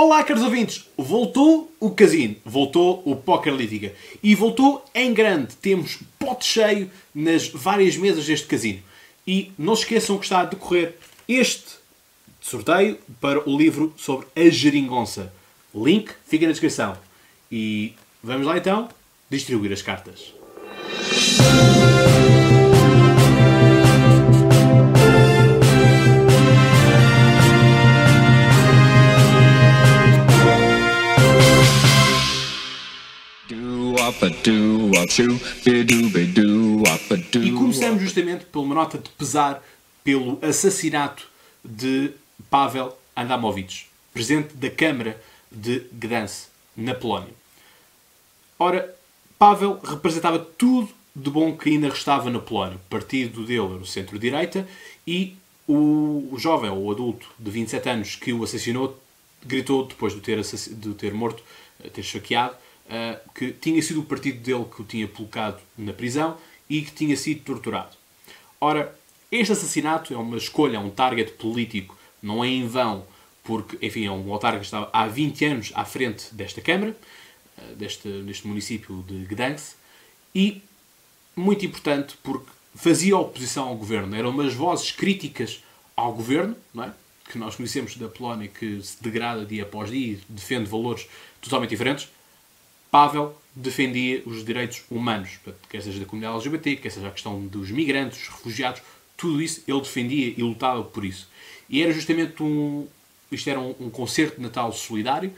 Olá, caros ouvintes! Voltou o casino, voltou o Poker Lítica e voltou em grande. Temos pote cheio nas várias mesas deste casino. E não se esqueçam que está a decorrer este sorteio para o livro sobre a geringonça. Link fica na descrição. E vamos lá então distribuir as cartas. E começamos justamente por uma nota de pesar pelo assassinato de Pavel Adamovich, presidente da Câmara de Gdansk, na Polónia. Ora, Pavel representava tudo de bom que ainda restava na Polónia. O partido dele era o centro-direita e o jovem, ou adulto de 27 anos que o assassinou, gritou, depois de ter, de ter morto, ter esfaqueado, uh, que tinha sido o partido dele que o tinha colocado na prisão e que tinha sido torturado. Ora, este assassinato é uma escolha, é um target político, não é em vão, porque, enfim, é um autarca que estava há 20 anos à frente desta Câmara, uh, deste, deste município de Gdansk, e muito importante porque fazia oposição ao governo. Eram umas vozes críticas ao governo, não é? que nós conhecemos da Polónia, que se degrada dia após dia e defende valores totalmente diferentes. Pavel defendia os direitos humanos, quer seja da comunidade LGBT, quer seja a questão dos migrantes, dos refugiados, tudo isso ele defendia e lutava por isso. E era justamente um. Isto era um, um concerto de Natal solidário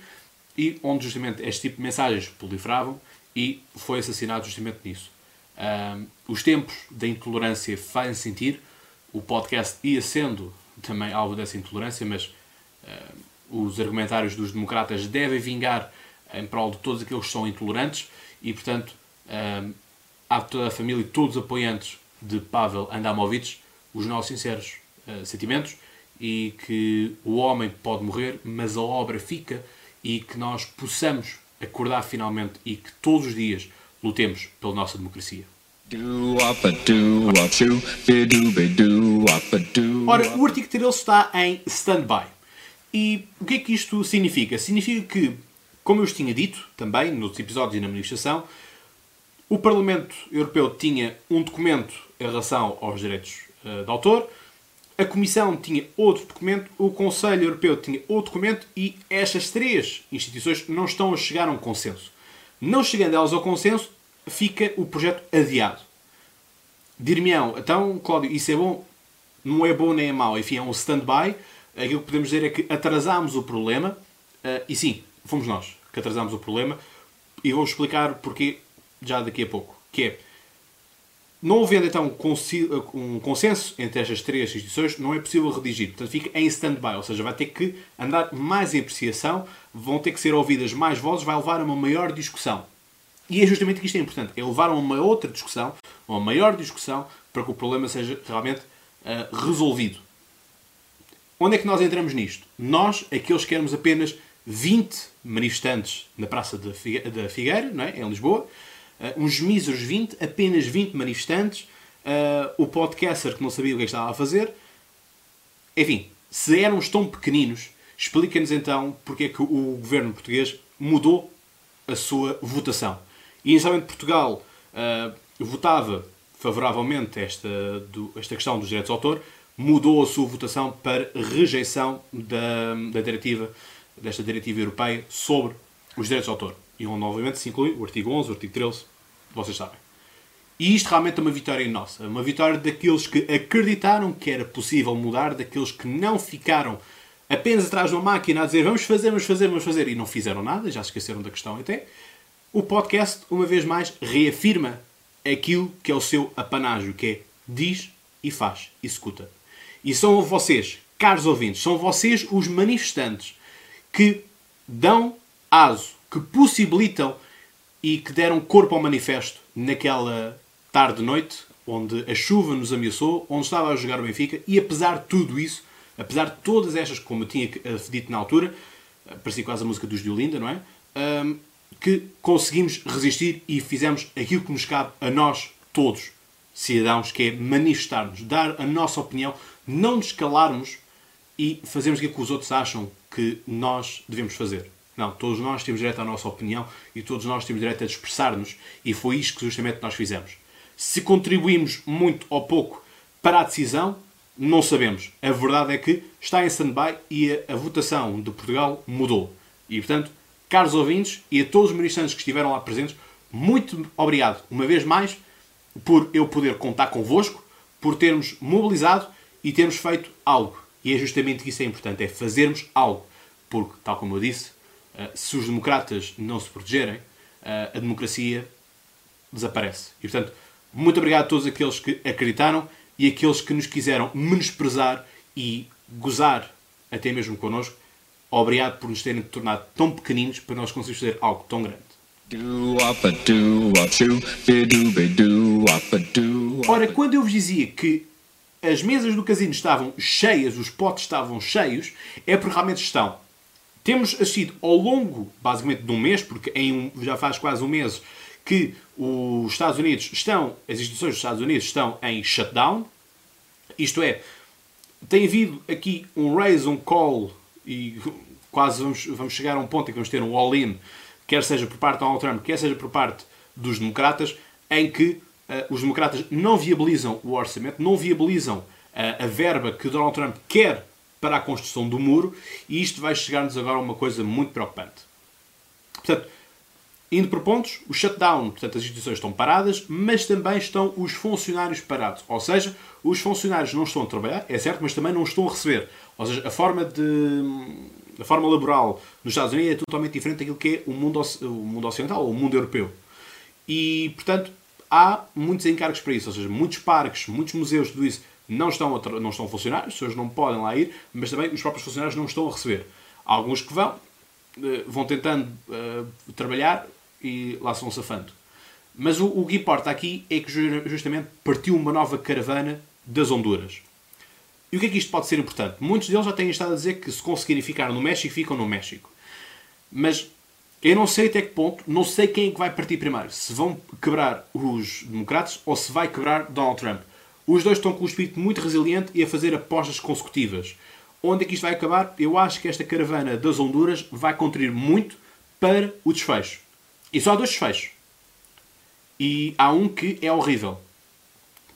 e onde justamente este tipo de mensagens proliferavam e foi assassinado justamente nisso. Um, os tempos da intolerância fazem sentir, o podcast ia sendo também alvo dessa intolerância, mas uh, os argumentários dos democratas devem vingar em prol de todos aqueles que são intolerantes e, portanto, um, há toda a família e todos os apoiantes de Pavel Adamovich os nossos sinceros uh, sentimentos e que o homem pode morrer, mas a obra fica e que nós possamos acordar finalmente e que todos os dias lutemos pela nossa democracia. Ora, o artigo 13 está em stand-by. E o que é que isto significa? Significa que como eu vos tinha dito também nos episódios e na manifestação, o Parlamento Europeu tinha um documento em relação aos direitos uh, de autor, a Comissão tinha outro documento, o Conselho Europeu tinha outro documento e estas três instituições não estão a chegar a um consenso. Não chegando elas ao consenso, fica o projeto adiado. Dir-me-ão, então, Cláudio, isso é bom? Não é bom nem é mau. Enfim, é um stand-by. Aquilo que podemos dizer é que atrasámos o problema. Uh, e sim, fomos nós que atrasámos o problema e vou explicar porquê já daqui a pouco. Que é, não havendo então um consenso entre estas três instituições, não é possível redigir. Portanto, fica em stand-by, ou seja, vai ter que andar mais em apreciação, vão ter que ser ouvidas mais vozes, vai levar a uma maior discussão. E é justamente que isto é importante, é levar a uma outra discussão, uma maior discussão, para que o problema seja realmente uh, resolvido. Onde é que nós entramos nisto? Nós, aqueles que queremos apenas 20 manifestantes na Praça da Figueira, não é? em Lisboa, uh, uns míseros 20, apenas 20 manifestantes, uh, o podcaster que não sabia o que, é estava a fazer. Enfim, se éramos tão pequeninos, explica-nos então porque é que o governo português mudou a sua votação. E inicialmente Portugal uh, votava favoravelmente esta, do, esta questão dos direitos de autor, mudou a sua votação para rejeição da, da diretiva desta diretiva europeia sobre os direitos de autor. E onde, obviamente, se inclui o artigo 11, o artigo 13, vocês sabem. E isto realmente é uma vitória nossa. Uma vitória daqueles que acreditaram que era possível mudar, daqueles que não ficaram apenas atrás de uma máquina a dizer vamos fazer, vamos fazer, vamos fazer e não fizeram nada, já se esqueceram da questão até. O podcast, uma vez mais, reafirma aquilo que é o seu apanágio, que é diz e faz, executa. E são vocês, caros ouvintes, são vocês os manifestantes que dão aso, que possibilitam e que deram corpo ao manifesto naquela tarde-noite, onde a chuva nos ameaçou, onde estava a jogar o Benfica, e apesar de tudo isso, apesar de todas estas, como eu tinha eh, dito na altura, eh, parecia quase a música dos Diolinda, não é? Um, que conseguimos resistir e fizemos aquilo que nos cabe a nós todos, cidadãos, que é manifestar-nos, dar a nossa opinião, não nos calarmos e fazemos aquilo que os outros acham que nós devemos fazer. Não, todos nós temos direito à nossa opinião e todos nós temos direito a expressar-nos e foi isto que justamente nós fizemos. Se contribuímos muito ou pouco para a decisão, não sabemos. A verdade é que está em stand-by e a, a, votação de Portugal mudou. E, portanto, caros ouvintes e a todos os ministrantes que estiveram lá presentes, muito obrigado, uma vez mais, por eu poder contar convosco, por termos mobilizado e termos feito algo. E é justamente isso é importante, é fazermos algo. Porque, tal como eu disse, eh, se os democratas não se protegerem, eh, a democracia desaparece. E, portanto, muito obrigado a todos aqueles que acreditaram e aqueles que nos quiseram menosprezar e gozar até mesmo connosco. Obrigado por nos terem tornado tão pequeninos para nós conseguirmos fazer algo tão grande. Ora, quando eu vos dizia que as mesas do casino estavam cheias, os potes estavam cheios, é porque realmente estão. Temos assistido ao longo, basicamente, de um mês, porque em um, já faz quase um mês que os Estados Unidos estão, as instituições dos Estados Unidos estão em shutdown, isto é, tem havido aqui um raise, um call, e quase vamos, vamos chegar a um ponto em que vamos ter um all-in, quer seja por parte do Donald Trump, quer seja por parte dos democratas, em que os democratas não viabilizam o orçamento, não viabilizam uh, a verba que Donald Trump quer para a construção do muro, e isto vai chegar-nos agora a uma coisa muito preocupante. Portanto, indo por pontos, o shutdown, portanto, as instituições estão paradas, mas também estão os funcionários parados. Ou seja, os funcionários não estão a trabalhar, é certo, mas também não estão a receber. Ou seja, a forma de a forma laboral nos Estados Unidos é totalmente diferente daquilo que é o mundo, o mundo ocidental ou o mundo europeu. E, portanto, há muitos encargos para isso. Ou seja, muitos parques, muitos museus, tudo isso não estão não estão a funcionar, as pessoas não podem lá ir, mas também os próprios funcionários não estão a receber. Há alguns que vão, eh, vão tentando uh, trabalhar e lá se vão safando. Mas o, o que importa aqui é que justamente partiu uma nova caravana das Honduras. E o que é que isto pode ser importante? Muitos deles já têm estado a dizer que se conseguirem ficar no México, ficam no México. Mas eu não sei até que ponto, não sei quem é que vai partir primeiro. Se vão quebrar os democratas ou se vai quebrar Donald Trump. Os dois estão com um espírito muito resiliente e a fazer apostas consecutivas. Onde é que isto vai acabar? Eu acho que esta caravana das Honduras vai contribuir muito para o desfecho. E só há dois desfechos. E há um que é horrível.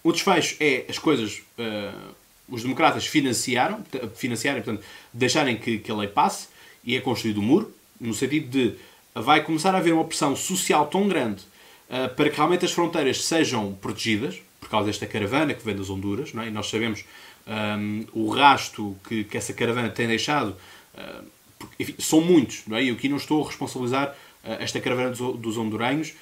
O desfecho é as coisas. Uh, os democratas financiaram, financiarem, portanto, deixarem que, que a lei passe e é construído o um muro, no sentido de vai começar a haver uma pressão social tão grande uh, para que realmente as fronteiras sejam protegidas, por causa desta caravana que vem das Honduras, não é? e nós sabemos um, o rasto que, que essa caravana tem deixado, uh, porque, enfim, são muitos, não é? e aqui não estou a responsabilizar uh, esta caravana dos, dos honduranhos,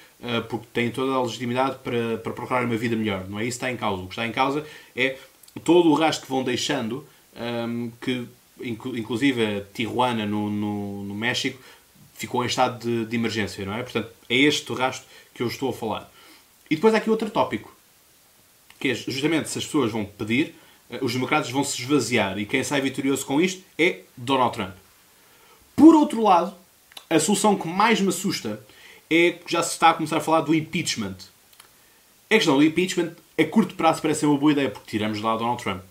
porque têm toda a legitimidade para, para procurar uma vida melhor, não é isso que está em causa. O que está em causa é todo o rasto que vão deixando, um, que inclusive a Tijuana no, no, no, México ficou em estado de, de emergência, não é? Portanto, é este o rasto que eu estou a falar. E depois há aqui outro tópico que é justamente se as pessoas vão pedir, eh, os democratas vão se esvaziar e quem sai vitorioso com isto é Donald Trump. Por outro lado, a solução que mais me assusta é que já se está a começar a falar do impeachment. A questão do impeachment, a curto prazo, parece ser uma boa ideia, porque tiramos lá Donald Trump.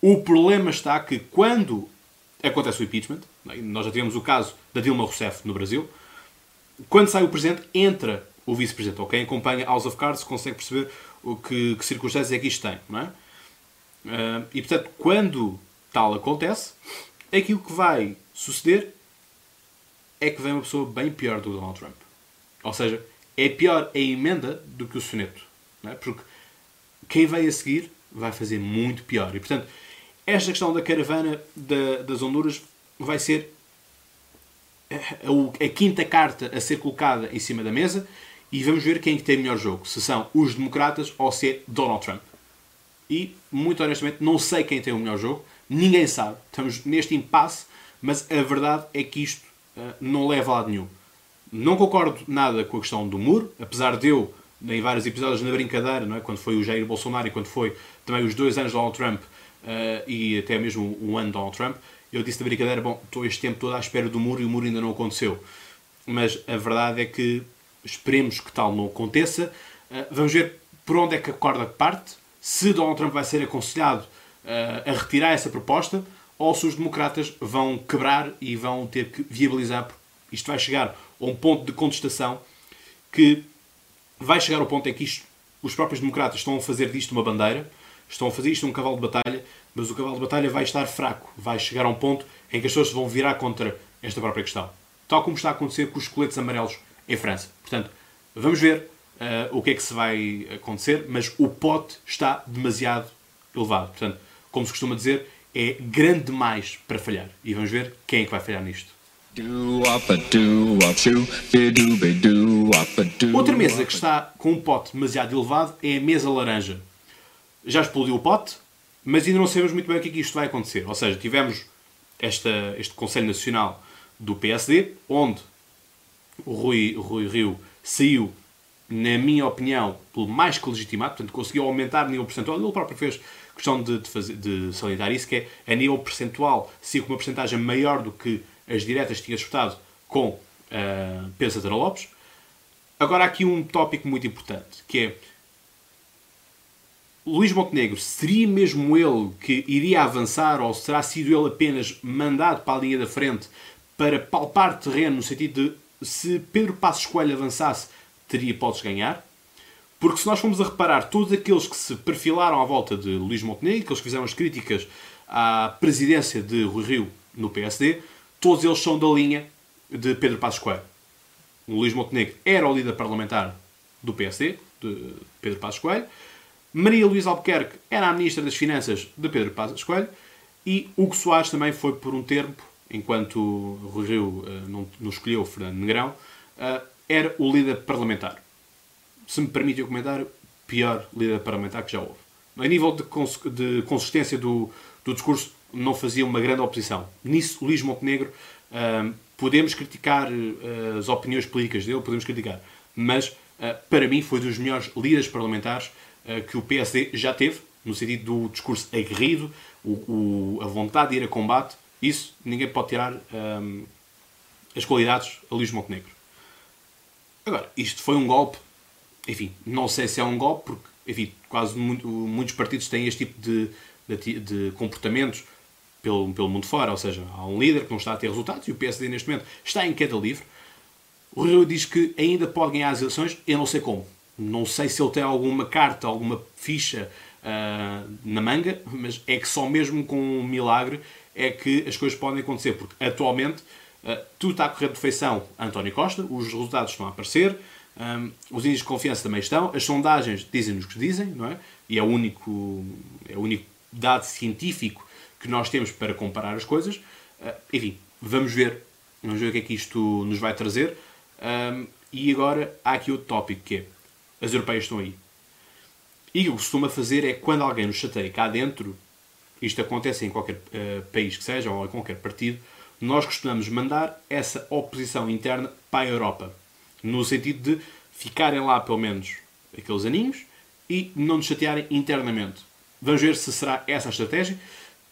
O problema está que quando acontece o impeachment, é? nós já tivemos o caso da Dilma Rousseff no Brasil, quando sai o presidente, entra o vice-presidente. Ou quem acompanha House of Cards consegue perceber o que, que circunstâncias é que isto tem, não é? Uh, e portanto, quando tal acontece, aquilo que vai suceder é que vem uma pessoa bem pior do Donald Trump. Ou seja, é pior a emenda do que o soneto. É? Porque quem vai a seguir vai fazer muito pior. E portanto, esta questão da caravana da, das Honduras vai ser a, a, a, quinta carta a ser colocada em cima da mesa e vamos ver quem é tem melhor jogo. Se são os democratas ou se é Donald Trump. E, muito honestamente, não sei quem tem o melhor jogo. Ninguém sabe. Estamos neste impasse, mas a verdade é que isto uh, não leva a lado nenhum. Não concordo nada com a questão do muro, apesar de eu, em vários episódios na brincadeira, não é? quando foi o Jair Bolsonaro e quando foi também os dois anos de Donald Trump e até mesmo um ano Donald Trump, eu disse na brincadeira, bom, estou este tempo todo à espera do muro e o muro ainda não aconteceu. Mas a verdade é que Esperemos que tal não aconteça. Uh, vamos ver por onde é que a corda parte. Se Donald Trump vai ser aconselhado uh, a retirar essa proposta ou se os democratas vão quebrar e vão ter que viabilizar, porque isto vai chegar a um ponto de contestação que vai chegar ao ponto em que isto, os próprios democratas estão a fazer disto uma bandeira, estão a fazer isto um cavalo de batalha, mas o cavalo de batalha vai estar fraco, vai chegar a um ponto em que as pessoas vão virar contra esta própria questão. Tal como está a acontecer com os coletes amarelos em França. Portanto, vamos ver uh, o que é que se vai acontecer, mas o pote está demasiado elevado. Portanto, como se costuma dizer, é grande demais para falhar. E vamos ver quem é que vai falhar nisto. Outra mesa que está com um pote demasiado elevado é a mesa laranja. Já explodiu o pote, mas ainda não sabemos muito bem o que é que isto vai acontecer. Ou seja, tivemos esta, este Conselho Nacional do PSD, onde o Rui, o Rui Rio saiu, na minha opinião, pelo mais que legitimado, portanto, conseguiu aumentar o nível percentual. Ele próprio fez questão de, de, fazer, de salientar isso, que é a nível percentual, se com uma porcentagem maior do que as diretas tinha disputado com uh, Pedro Santana Lopes. Agora há aqui um tópico muito importante, que é Luís Montenegro, seria mesmo ele que iria avançar ou será sido ele apenas mandado para a linha da frente para palpar terreno no sentido de se Pedro Passos Coelho avançasse, teria de ganhar? Porque se nós formos a reparar, todos aqueles que se perfilaram à volta de Luís Montenegro, aqueles que fizeram as críticas à presidência de Rui Rio no PSD, todos eles são da linha de Pedro Passos Coelho. O Luís Montenegro era o líder parlamentar do PSD, de Pedro Passos Coelho. Maria Luísa Albuquerque era a Ministra das Finanças de Pedro Passos Coelho. E Hugo Soares também foi por um tempo, enquanto Rui Rio uh, não, não escolheu Fernando Negrão, uh, era o líder parlamentar se me permite o comentário, pior líder parlamentar que já houve. A nível de, cons de consistência do, do, discurso, não fazia uma grande oposição. Nisso, Luís Montenegro, uh, podemos criticar as opiniões políticas dele, podemos criticar, mas para mim foi dos melhores líderes parlamentares que o PSD já teve, no sentido do discurso aguerrido, o, o, a vontade de ir a combate. Isso ninguém pode tirar um, as qualidades a Luís Montenegro. Agora, isto foi um golpe enfim, não sei se é um golpe, porque, enfim, quase muito, muitos partidos têm este tipo de, de, de, comportamentos pelo, pelo mundo fora, ou seja, há um líder que não está a ter resultados e o PSD neste momento está em queda livre. O Rio diz que ainda pode ganhar as eleições, eu não sei como. Não sei se ele tem alguma carta, alguma ficha uh, na manga, mas é que só mesmo com um milagre é que as coisas podem acontecer, porque atualmente uh, tudo está a correr de feição a António Costa, os resultados estão a aparecer, um, os índices de confiança também estão. As sondagens dizem-nos o que dizem, não é? E é o único, é o único dado científico que nós temos para comparar as coisas. Uh, enfim, vamos ver. Vamos ver o que é que isto nos vai trazer. Um, e agora há aqui outro tópico que é as europeias estão aí. E o que costuma fazer é quando alguém nos chateia cá dentro, isto acontece em qualquer uh, país que seja, ou em qualquer partido, nós costumamos mandar essa oposição interna para a Europa no sentido de ficarem lá pelo menos aqueles aninhos e não nos chatearem internamente. Vamos ver se será essa a estratégia.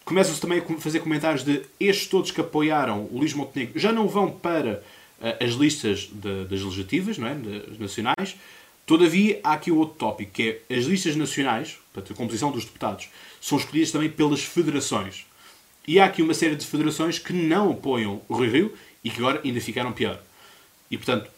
Começam-se também a fazer comentários de estes todos que apoiaram o Luís Montenegro já não vão para uh, as listas de, das legislativas, não é? das nacionais. Todavia, há aqui outro tópico, que é as listas nacionais, portanto, a composição dos deputados, são escolhidas também pelas federações. E há aqui uma série de federações que não apoiam o Rio Rio e que agora ainda ficaram pior. E, portanto,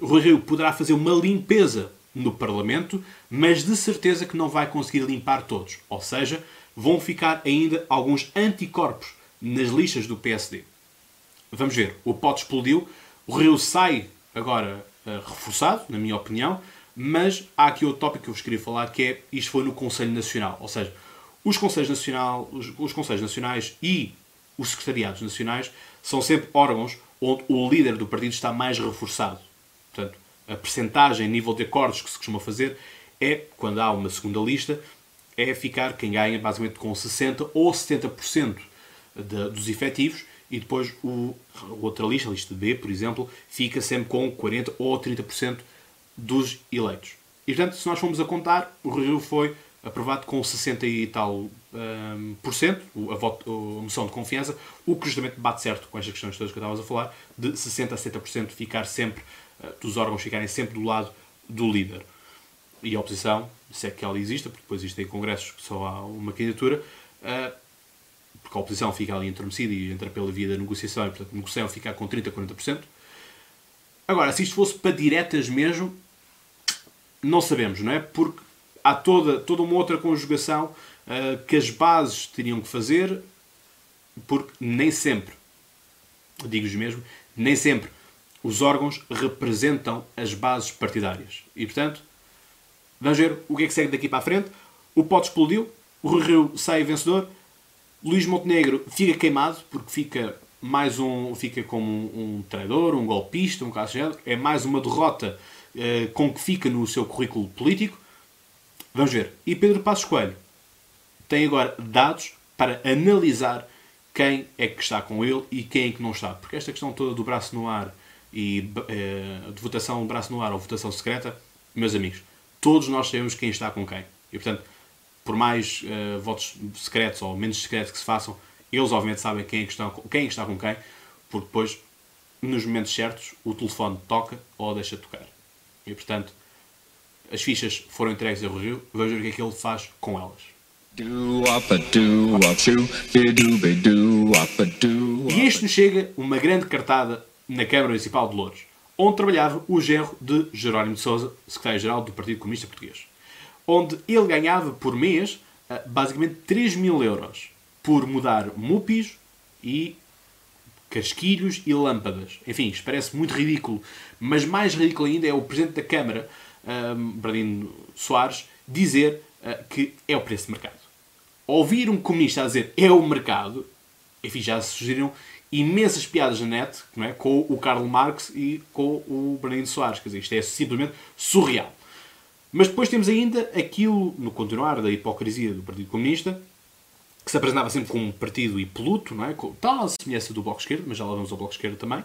Rui Rio poderá fazer uma limpeza no Parlamento, mas de certeza que não vai conseguir limpar todos. Ou seja, vão ficar ainda alguns anticorpos nas listas do PSD. Vamos ver, o pote explodiu, o Rio sai agora uh, reforçado, na minha opinião, mas há aqui outro tópico que eu vos queria falar, que é, isto foi no Conselho Nacional, ou seja, os Conselhos, Nacional, os, os Conselhos Nacionais e os Secretariados Nacionais são sempre órgãos onde o líder do partido está mais reforçado. Portanto, a percentagem, nível de acordos que se costuma fazer é, quando há uma segunda lista, é ficar quem ganha basicamente com 60% ou 70% de, dos efetivos e depois o, outra lista, a lista B, por exemplo, fica sempre com 40% ou 30% dos eleitos. E portanto, se nós formos a contar, o Rio foi aprovado com 60 e tal um, por cento, a, voto, a moção de confiança, o que justamente bate certo com estas questões todas que eu estava a falar, de 60% a 70% ficar sempre eh, dos órgãos ficarem sempre do lado do líder. E a oposição, se é que ela existe, porque depois existem congressos que só há uma candidatura, uh, porque a oposição fica ali entorpecida e entra pela via da negociação e, portanto, negociação fica com 30%, 40%. Agora, se isto fosse para diretas mesmo, não sabemos, não é? Porque há toda, toda uma outra conjugação uh, que as bases teriam que fazer, porque nem sempre, digo-vos mesmo, nem sempre os órgãos representam as bases partidárias. E, portanto, vamos ver o que é que segue daqui para a frente. O pote explodiu, o Rio sai vencedor, Luís Montenegro fica queimado, porque fica mais um, fica como um, um traidor, um golpista, um caso género. É mais uma derrota uh, com que fica no seu currículo político. Vamos ver. E Pedro Passos Coelho tem agora dados para analisar quem é que está com ele e quem é que não está. Porque esta questão toda do braço no ar e uh, de votação braço no ar ou votação secreta, meus amigos, todos nós sabemos quem está com quem. E portanto, por mais uh, votos secretos ou menos secretos que se façam, eles obviamente sabem quem, é que está, quem é está com quem, porque depois, nos momentos certos, o telefone toca ou deixa de tocar. E portanto, as fichas foram entregues a Rio, vamos ver o que é que ele faz com elas. E este nos chega uma grande cartada na Câmara Municipal de Louros, onde trabalhava o genro de Jerónimo de Sousa, secretário-geral do Partido Comunista Português, onde ele ganhava por mês eh, basicamente 3 mil euros por mudar mupis e casquilhos e lâmpadas. Enfim, isto parece muito ridículo, mas mais ridículo ainda é o Presidente da Câmara, um, ehm, Bradino Soares, dizer uh, que é o preço de mercado. Ouvir um comunista a dizer é o mercado, enfim, já surgiram imensas piadas na net não é? com o Karl Marx e com o Bernardino Soares. Quer dizer, isto é simplesmente surreal. Mas depois temos ainda aquilo, no continuar da hipocrisia do Partido Comunista, que se apresentava sempre como um partido impoluto, não é? com tal semelhança do Bloco Esquerdo, mas já lá vamos ao Bloco Esquerdo também,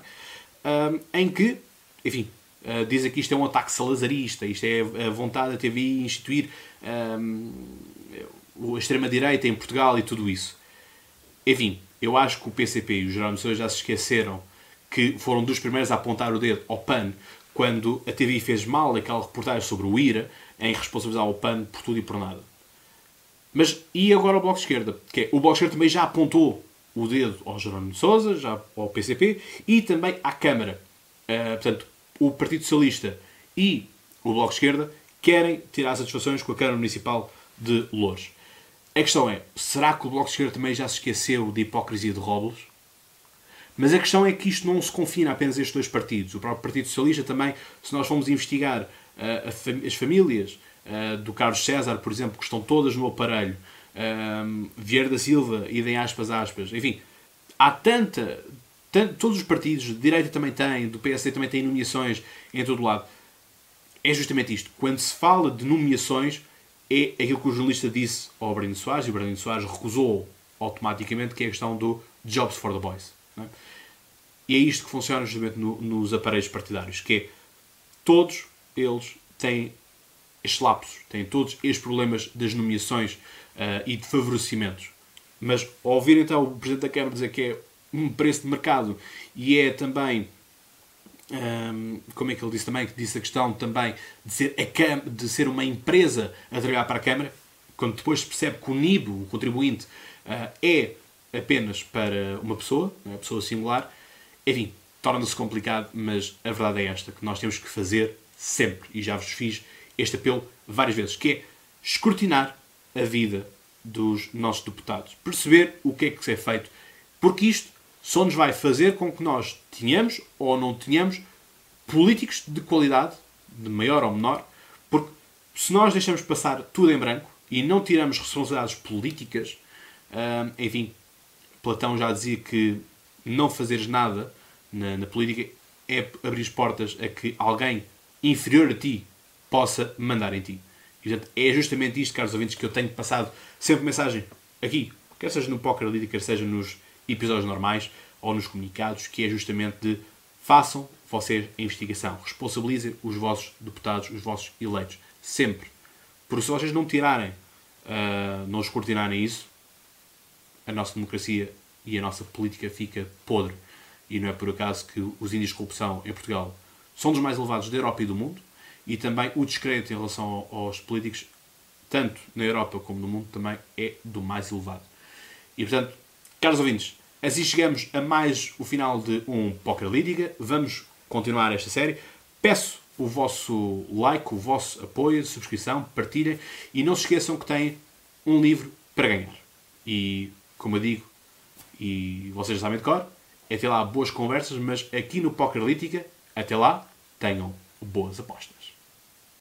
em que, enfim, uh, dizem que isto é um ataque salazarista, isto é a vontade da TVI instituir um, a extrema-direita em Portugal e tudo isso. Enfim, eu acho que o PCP e o Jerónimo já se esqueceram que foram dos primeiros a apontar o dedo ao PAN quando a TV fez mal aquela reportagem sobre o IRA em responsabilizar o PAN por tudo e por nada. Mas e agora o Bloco de Esquerda? Que é, o Bloco de Esquerda também já apontou o dedo ao Jerónimo Sousa, já ao PCP e também à Câmara. Uh, portanto, o Partido Socialista e o Bloco de Esquerda querem tirar satisfações com a Câmara Municipal de Louros. A questão é, será que o Bloco de Esquerda também já se esqueceu de hipocrisia de Robles? Mas a questão é que isto não se confina apenas a estes dois partidos. O próprio Partido Socialista também, se nós formos investigar uh, fam as famílias uh, do Carlos César, por exemplo, que estão todas no aparelho, uh, Vieira da Silva, idem aspas, aspas, enfim, há tanta, tanto, todos os partidos, de direita também têm, do PSD também têm nomeações em todo lado. É justamente isto. Quando se fala de nomeações, é aquilo que o jornalista disse ao Brandon Soares, e o Brandon Soares recusou automaticamente, que é a questão do Jobs for the Boys. É? E é isto que funciona justamente no, nos aparelhos partidários, que é todos eles têm estes lapsos, têm todos estes problemas das nomeações uh, e de favorecimentos. Mas ao ouvir então o Presidente da Câmara dizer que é um preço de mercado e é também um, como é que ele disse também, que disse a questão também de ser, a, de ser uma empresa a trabalhar para a Câmara, quando depois se percebe que o NIBO, o contribuinte, uh, é apenas para uma pessoa, uma pessoa singular, enfim, torna-se complicado, mas a verdade é esta, que nós temos que fazer sempre, e já vos fiz este apelo várias vezes, que é escrutinar a vida dos nossos deputados, perceber o que é que se é feito, porque isto só nos vai fazer com que nós tenhamos ou não tenhamos políticos de qualidade, de maior ou menor, porque se nós deixamos passar tudo em branco e não tiramos responsabilidades políticas, hum, enfim, Platão já dizia que não fazeres nada na, na política é abrir portas a que alguém inferior a ti possa mandar em ti. E, portanto, é justamente isto, caros ouvintes, que eu tenho passado sempre mensagem aqui, quer seja no Poker Líder, quer seja nos episódios normais ou nos comunicados, que é justamente de façam vocês a investigação, responsabilizem os vossos deputados, os vossos eleitos, sempre. Porque se vocês não tirarem, uh, não escrutinarem isso, a nossa democracia e a nossa política fica podre. E não é por acaso que os índices de corrupção em Portugal são dos mais elevados da Europa e do mundo, e também o descrédito em relação aos políticos, tanto na Europa como no mundo, também é do mais elevado. E portanto, Caros ouvintes, assim chegamos a mais o final de um Poker Lírica. Vamos continuar esta série. Peço o vosso like, o vosso apoio, subscrição, partilhem e não se esqueçam que têm um livro para ganhar. E, como eu digo, e vocês já sabem de cor, até lá boas conversas, mas aqui no Poker Lítica, até lá, tenham boas apostas.